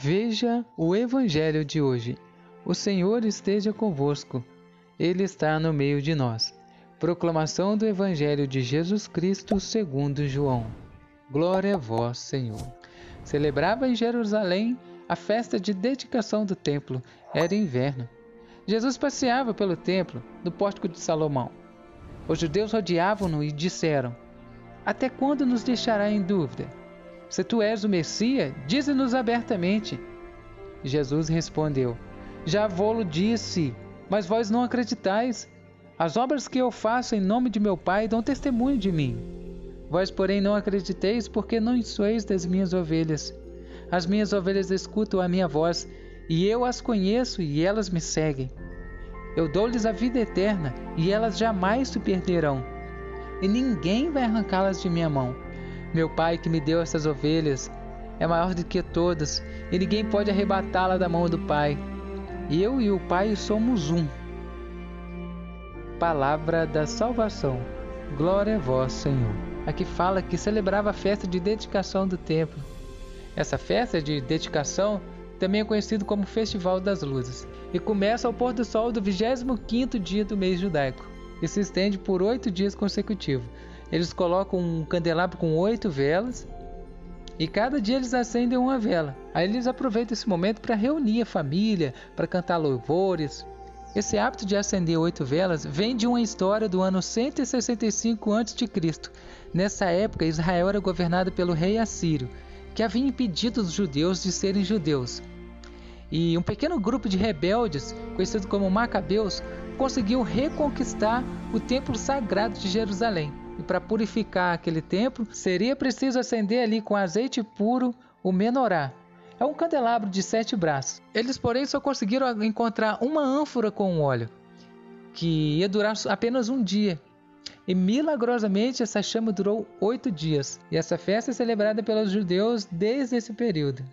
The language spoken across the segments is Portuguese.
Veja o Evangelho de hoje. O Senhor esteja convosco, Ele está no meio de nós. Proclamação do Evangelho de Jesus Cristo segundo João. Glória a vós, Senhor. Celebrava em Jerusalém a festa de dedicação do templo. Era inverno. Jesus passeava pelo templo, no pórtico de Salomão. Os judeus rodeavam-no e disseram: Até quando nos deixará em dúvida? Se tu és o Messias, dize-nos abertamente. Jesus respondeu: Já vou-lo disse, mas vós não acreditais. As obras que eu faço em nome de meu Pai dão testemunho de mim. Vós, porém, não acrediteis, porque não sois das minhas ovelhas. As minhas ovelhas escutam a minha voz, e eu as conheço, e elas me seguem. Eu dou-lhes a vida eterna, e elas jamais se perderão, e ninguém vai arrancá-las de minha mão. Meu Pai que me deu essas ovelhas é maior do que todas, e ninguém pode arrebatá-la da mão do Pai. Eu e o Pai somos um. Palavra da salvação. Glória a vós, Senhor. Aqui fala que celebrava a festa de dedicação do templo. Essa festa de dedicação também é conhecido como Festival das Luzes, e começa ao pôr do sol do 25º dia do mês judaico, e se estende por oito dias consecutivos, eles colocam um candelabro com oito velas e cada dia eles acendem uma vela. Aí eles aproveitam esse momento para reunir a família, para cantar louvores. Esse hábito de acender oito velas vem de uma história do ano 165 a.C. Nessa época, Israel era governado pelo rei Assírio, que havia impedido os judeus de serem judeus. E um pequeno grupo de rebeldes, conhecido como Macabeus, conseguiu reconquistar o templo sagrado de Jerusalém. E para purificar aquele templo, seria preciso acender ali com azeite puro o menorá. É um candelabro de sete braços. Eles, porém, só conseguiram encontrar uma ânfora com óleo, que ia durar apenas um dia. E milagrosamente essa chama durou oito dias. E essa festa é celebrada pelos judeus desde esse período.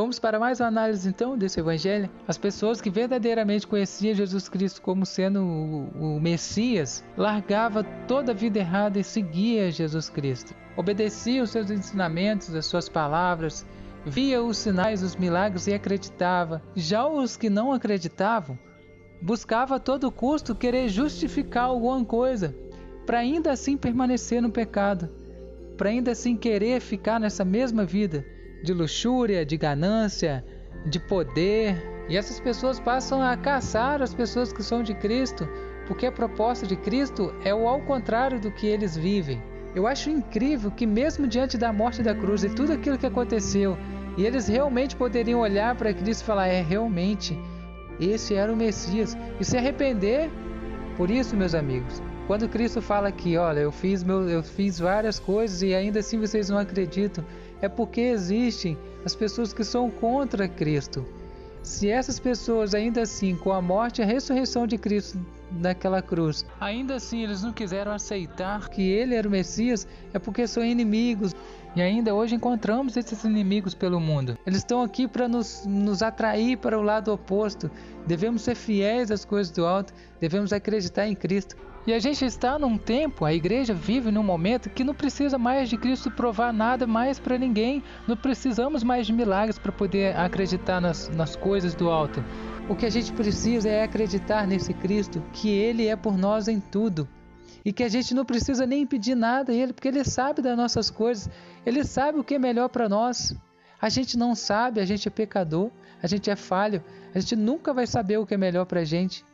Vamos para mais uma análise então desse evangelho. As pessoas que verdadeiramente conheciam Jesus Cristo como sendo o, o Messias, largava toda a vida errada e seguia Jesus Cristo. Obedecia os seus ensinamentos, as suas palavras, via os sinais, os milagres e acreditava. Já os que não acreditavam, buscava a todo custo querer justificar alguma coisa, para ainda assim permanecer no pecado, para ainda assim querer ficar nessa mesma vida de luxúria, de ganância, de poder. E essas pessoas passam a caçar as pessoas que são de Cristo, porque a proposta de Cristo é o ao contrário do que eles vivem. Eu acho incrível que, mesmo diante da morte da cruz e tudo aquilo que aconteceu, e eles realmente poderiam olhar para Cristo e falar: é realmente, esse era o Messias, e se arrepender. Por isso, meus amigos, quando Cristo fala que, olha, eu fiz, meu, eu fiz várias coisas e ainda assim vocês não acreditam, é porque existem as pessoas que são contra Cristo. Se essas pessoas, ainda assim, com a morte e a ressurreição de Cristo naquela cruz, ainda assim eles não quiseram aceitar que ele era o Messias, é porque são inimigos. E ainda hoje encontramos esses inimigos pelo mundo. Eles estão aqui para nos, nos atrair para o lado oposto. Devemos ser fiéis às coisas do alto, devemos acreditar em Cristo. E a gente está num tempo, a igreja vive num momento que não precisa mais de Cristo provar nada mais para ninguém. Não precisamos mais de milagres para poder acreditar nas, nas coisas do alto. O que a gente precisa é acreditar nesse Cristo, que Ele é por nós em tudo. E que a gente não precisa nem pedir nada a Ele, porque Ele sabe das nossas coisas, Ele sabe o que é melhor para nós. A gente não sabe, a gente é pecador, a gente é falho, a gente nunca vai saber o que é melhor para a gente,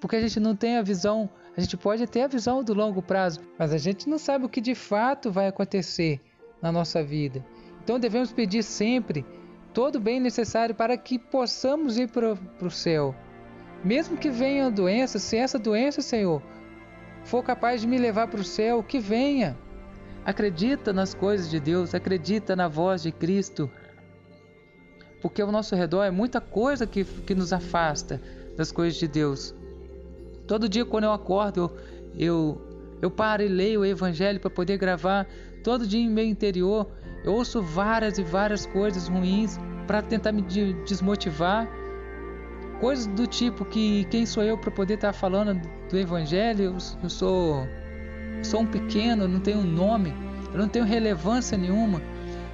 porque a gente não tem a visão a gente pode ter a visão do longo prazo, mas a gente não sabe o que de fato vai acontecer na nossa vida. Então devemos pedir sempre todo o bem necessário para que possamos ir para o céu. Mesmo que venha doença, se essa doença, Senhor, for capaz de me levar para o céu, que venha. Acredita nas coisas de Deus, acredita na voz de Cristo. Porque ao nosso redor é muita coisa que, que nos afasta das coisas de Deus. Todo dia quando eu acordo, eu, eu, eu paro e leio o Evangelho para poder gravar. Todo dia em meu interior, eu ouço várias e várias coisas ruins para tentar me desmotivar. Coisas do tipo que quem sou eu para poder estar tá falando do Evangelho? Eu, eu sou, sou um pequeno, não tenho nome, eu não tenho relevância nenhuma.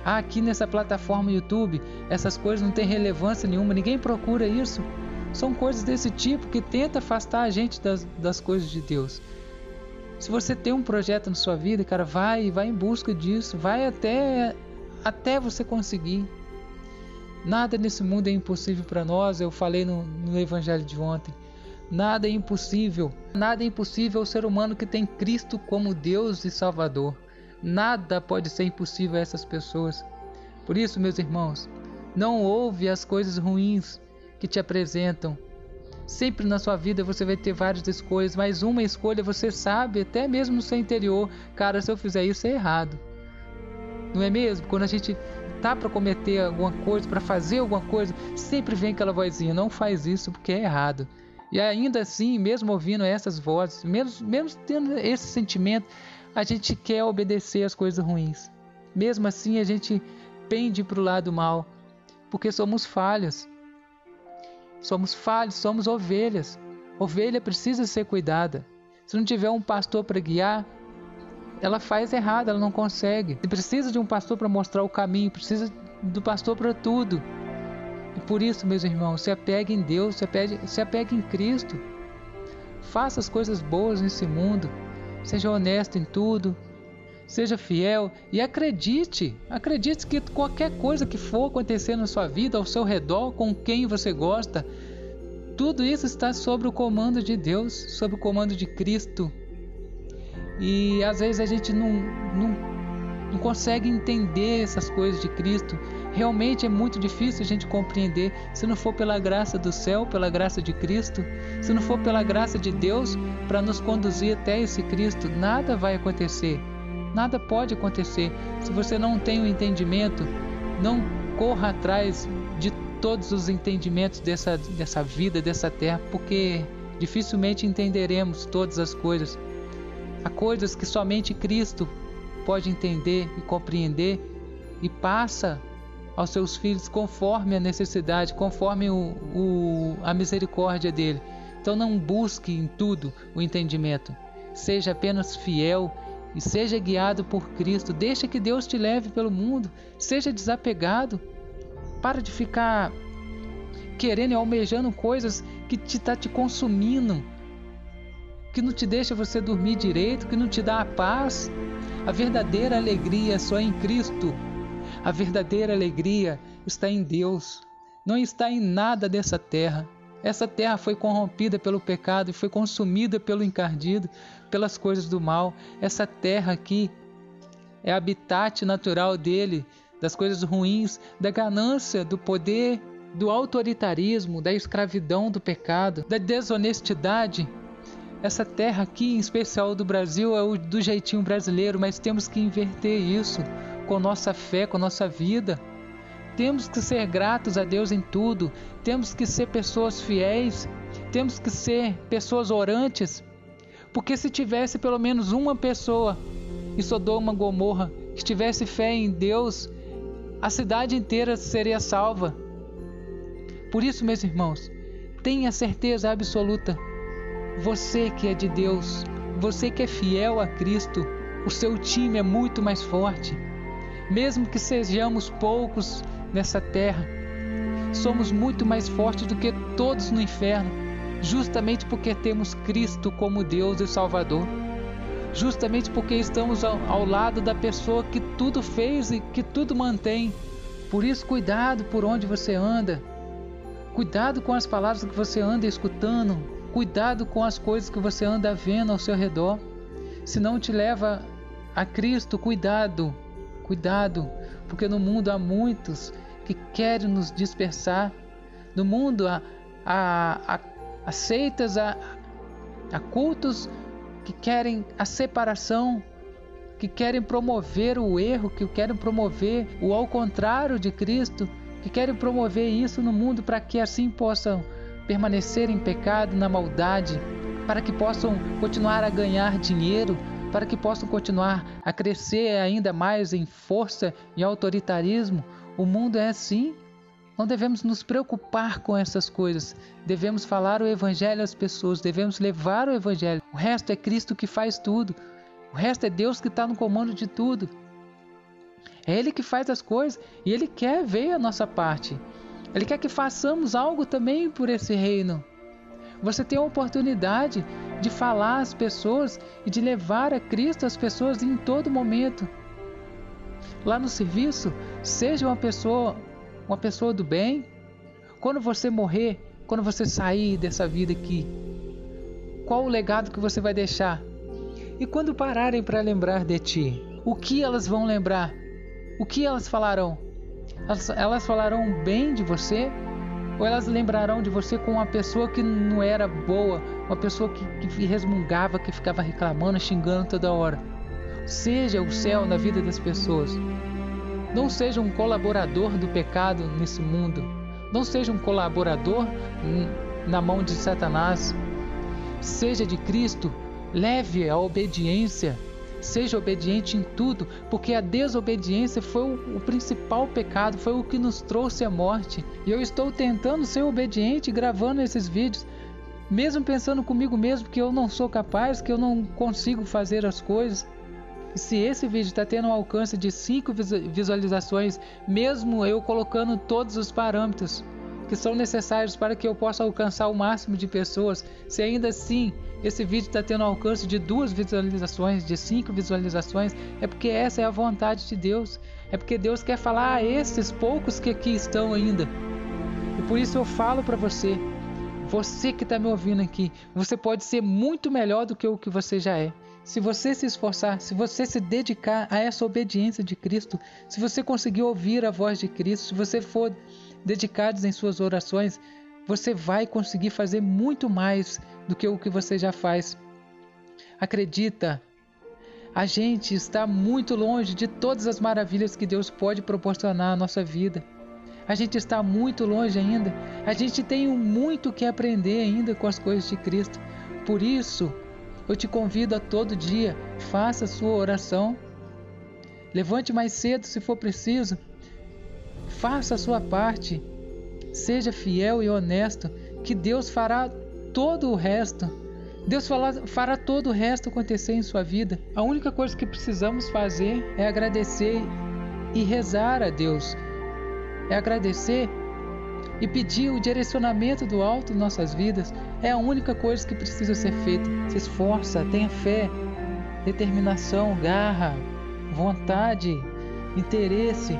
Ah, aqui nessa plataforma YouTube, essas coisas não têm relevância nenhuma, ninguém procura isso. São coisas desse tipo que tenta afastar a gente das, das coisas de Deus. Se você tem um projeto na sua vida, cara, vai, vai em busca disso, vai até até você conseguir. Nada nesse mundo é impossível para nós, eu falei no, no evangelho de ontem. Nada é impossível. Nada é impossível ao ser humano que tem Cristo como Deus e Salvador. Nada pode ser impossível a essas pessoas. Por isso, meus irmãos, não ouve as coisas ruins que te apresentam. Sempre na sua vida você vai ter várias escolhas, mas uma escolha você sabe, até mesmo no seu interior, cara, se eu fizer isso é errado. Não é mesmo? Quando a gente tá para cometer alguma coisa, para fazer alguma coisa, sempre vem aquela vozinha, não faz isso porque é errado. E ainda assim, mesmo ouvindo essas vozes, mesmo, mesmo tendo esse sentimento, a gente quer obedecer às coisas ruins. Mesmo assim, a gente pende para o lado mal, porque somos falhas. Somos falhos, somos ovelhas. Ovelha precisa ser cuidada. Se não tiver um pastor para guiar, ela faz errado, ela não consegue. Precisa de um pastor para mostrar o caminho, precisa do pastor para tudo. E por isso, meus irmãos, se apegue em Deus, se apegue, se apegue em Cristo. Faça as coisas boas nesse mundo. Seja honesto em tudo. Seja fiel e acredite. Acredite que qualquer coisa que for acontecer na sua vida, ao seu redor, com quem você gosta, tudo isso está sob o comando de Deus, sob o comando de Cristo. E às vezes a gente não, não, não consegue entender essas coisas de Cristo Realmente é muito difícil a gente compreender se não for pela graça do céu, pela graça de Cristo, se não for pela graça de Deus para nos conduzir até esse Cristo, nada vai acontecer. Nada pode acontecer. Se você não tem o um entendimento, não corra atrás de todos os entendimentos dessa, dessa vida, dessa terra, porque dificilmente entenderemos todas as coisas. Há coisas que somente Cristo pode entender e compreender e passa aos seus filhos conforme a necessidade, conforme o, o, a misericórdia dele. Então não busque em tudo o entendimento. Seja apenas fiel e seja guiado por Cristo. Deixa que Deus te leve pelo mundo. Seja desapegado. Para de ficar querendo e almejando coisas que te está te consumindo, que não te deixa você dormir direito, que não te dá a paz. A verdadeira alegria é só em Cristo. A verdadeira alegria está em Deus, não está em nada dessa terra. Essa terra foi corrompida pelo pecado e foi consumida pelo encardido, pelas coisas do mal. Essa terra aqui é habitat natural dele, das coisas ruins, da ganância, do poder, do autoritarismo, da escravidão do pecado, da desonestidade. Essa terra aqui, em especial do Brasil, é o do jeitinho brasileiro, mas temos que inverter isso com nossa fé, com nossa vida. Temos que ser gratos a Deus em tudo, temos que ser pessoas fiéis, temos que ser pessoas orantes, porque se tivesse pelo menos uma pessoa em Sodoma Gomorra que tivesse fé em Deus, a cidade inteira seria salva. Por isso, meus irmãos, tenha certeza absoluta: você que é de Deus, você que é fiel a Cristo, o seu time é muito mais forte. Mesmo que sejamos poucos nessa terra, somos muito mais fortes do que todos no inferno, justamente porque temos Cristo como Deus e Salvador. Justamente porque estamos ao, ao lado da pessoa que tudo fez e que tudo mantém. Por isso, cuidado por onde você anda. Cuidado com as palavras que você anda escutando. Cuidado com as coisas que você anda vendo ao seu redor. Se não te leva a Cristo, cuidado. Cuidado, porque no mundo há muitos que querem nos dispersar. No mundo há, há, há, seitas, há, há cultos que querem a separação, que querem promover o erro, que querem promover o ao contrário de Cristo, que querem promover isso no mundo para que assim possam permanecer em pecado, na maldade, para que possam continuar a ganhar dinheiro, para que possam continuar a crescer ainda mais em força e autoritarismo. O mundo é assim. Não devemos nos preocupar com essas coisas. Devemos falar o Evangelho às pessoas, devemos levar o Evangelho. O resto é Cristo que faz tudo. O resto é Deus que está no comando de tudo. É Ele que faz as coisas e Ele quer ver a nossa parte. Ele quer que façamos algo também por esse reino. Você tem a oportunidade de falar às pessoas e de levar a Cristo às pessoas em todo momento. Lá no serviço, seja uma pessoa, uma pessoa do bem. Quando você morrer, quando você sair dessa vida aqui, qual o legado que você vai deixar? E quando pararem para lembrar de ti, o que elas vão lembrar? O que elas falarão? Elas, elas falarão bem de você ou elas lembrarão de você com uma pessoa que não era boa, uma pessoa que, que resmungava, que ficava reclamando, xingando toda hora. Seja o céu na vida das pessoas. Não seja um colaborador do pecado nesse mundo. Não seja um colaborador na mão de Satanás. Seja de Cristo. Leve a obediência Seja obediente em tudo, porque a desobediência foi o, o, principal pecado, foi o que nos trouxe a morte. E eu estou tentando ser obediente gravando esses vídeos, mesmo pensando comigo mesmo que eu não sou capaz, que eu não consigo fazer as coisas. E se esse vídeo está tendo um alcance de 5 visualizações, mesmo eu colocando todos os parâmetros que são necessários para que eu possa alcançar o máximo de pessoas, se ainda assim esse vídeo está tendo alcance de duas visualizações, de cinco visualizações, é porque essa é a vontade de Deus. É porque Deus quer falar a esses poucos que aqui estão ainda. E por isso eu falo para você, você que está me ouvindo aqui, você pode ser muito melhor do que o que você já é. Se você se esforçar, se você se dedicar a essa obediência de Cristo, se você conseguir ouvir a voz de Cristo, se você for dedicado em suas orações, você vai conseguir fazer muito mais do que o que você já faz. Acredita, a gente está muito longe de todas as maravilhas que Deus pode proporcionar à nossa vida. A gente está muito longe ainda. A gente tem muito que aprender ainda com as coisas de Cristo. Por isso, eu te convido a todo dia, faça a sua oração. Levante mais cedo se for preciso. Faça a sua parte. Seja fiel e honesto, que Deus fará todo o resto. Deus fará todo o resto acontecer em sua vida. A única coisa que precisamos fazer é agradecer e rezar a Deus. É agradecer e pedir o direcionamento do alto em nossas vidas. É a única coisa que precisa ser feita. Se esforça, tenha fé, determinação, garra, vontade, interesse.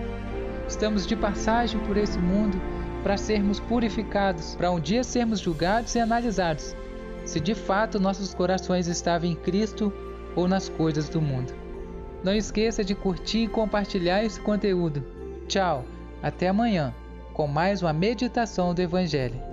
Estamos de passagem por esse mundo para sermos purificados, para um dia sermos julgados e analisados se de fato nossos corações estavam em Cristo ou nas coisas do mundo. Não esqueça de curtir e compartilhar esse conteúdo. Tchau, até amanhã com mais uma meditação do Evangelho.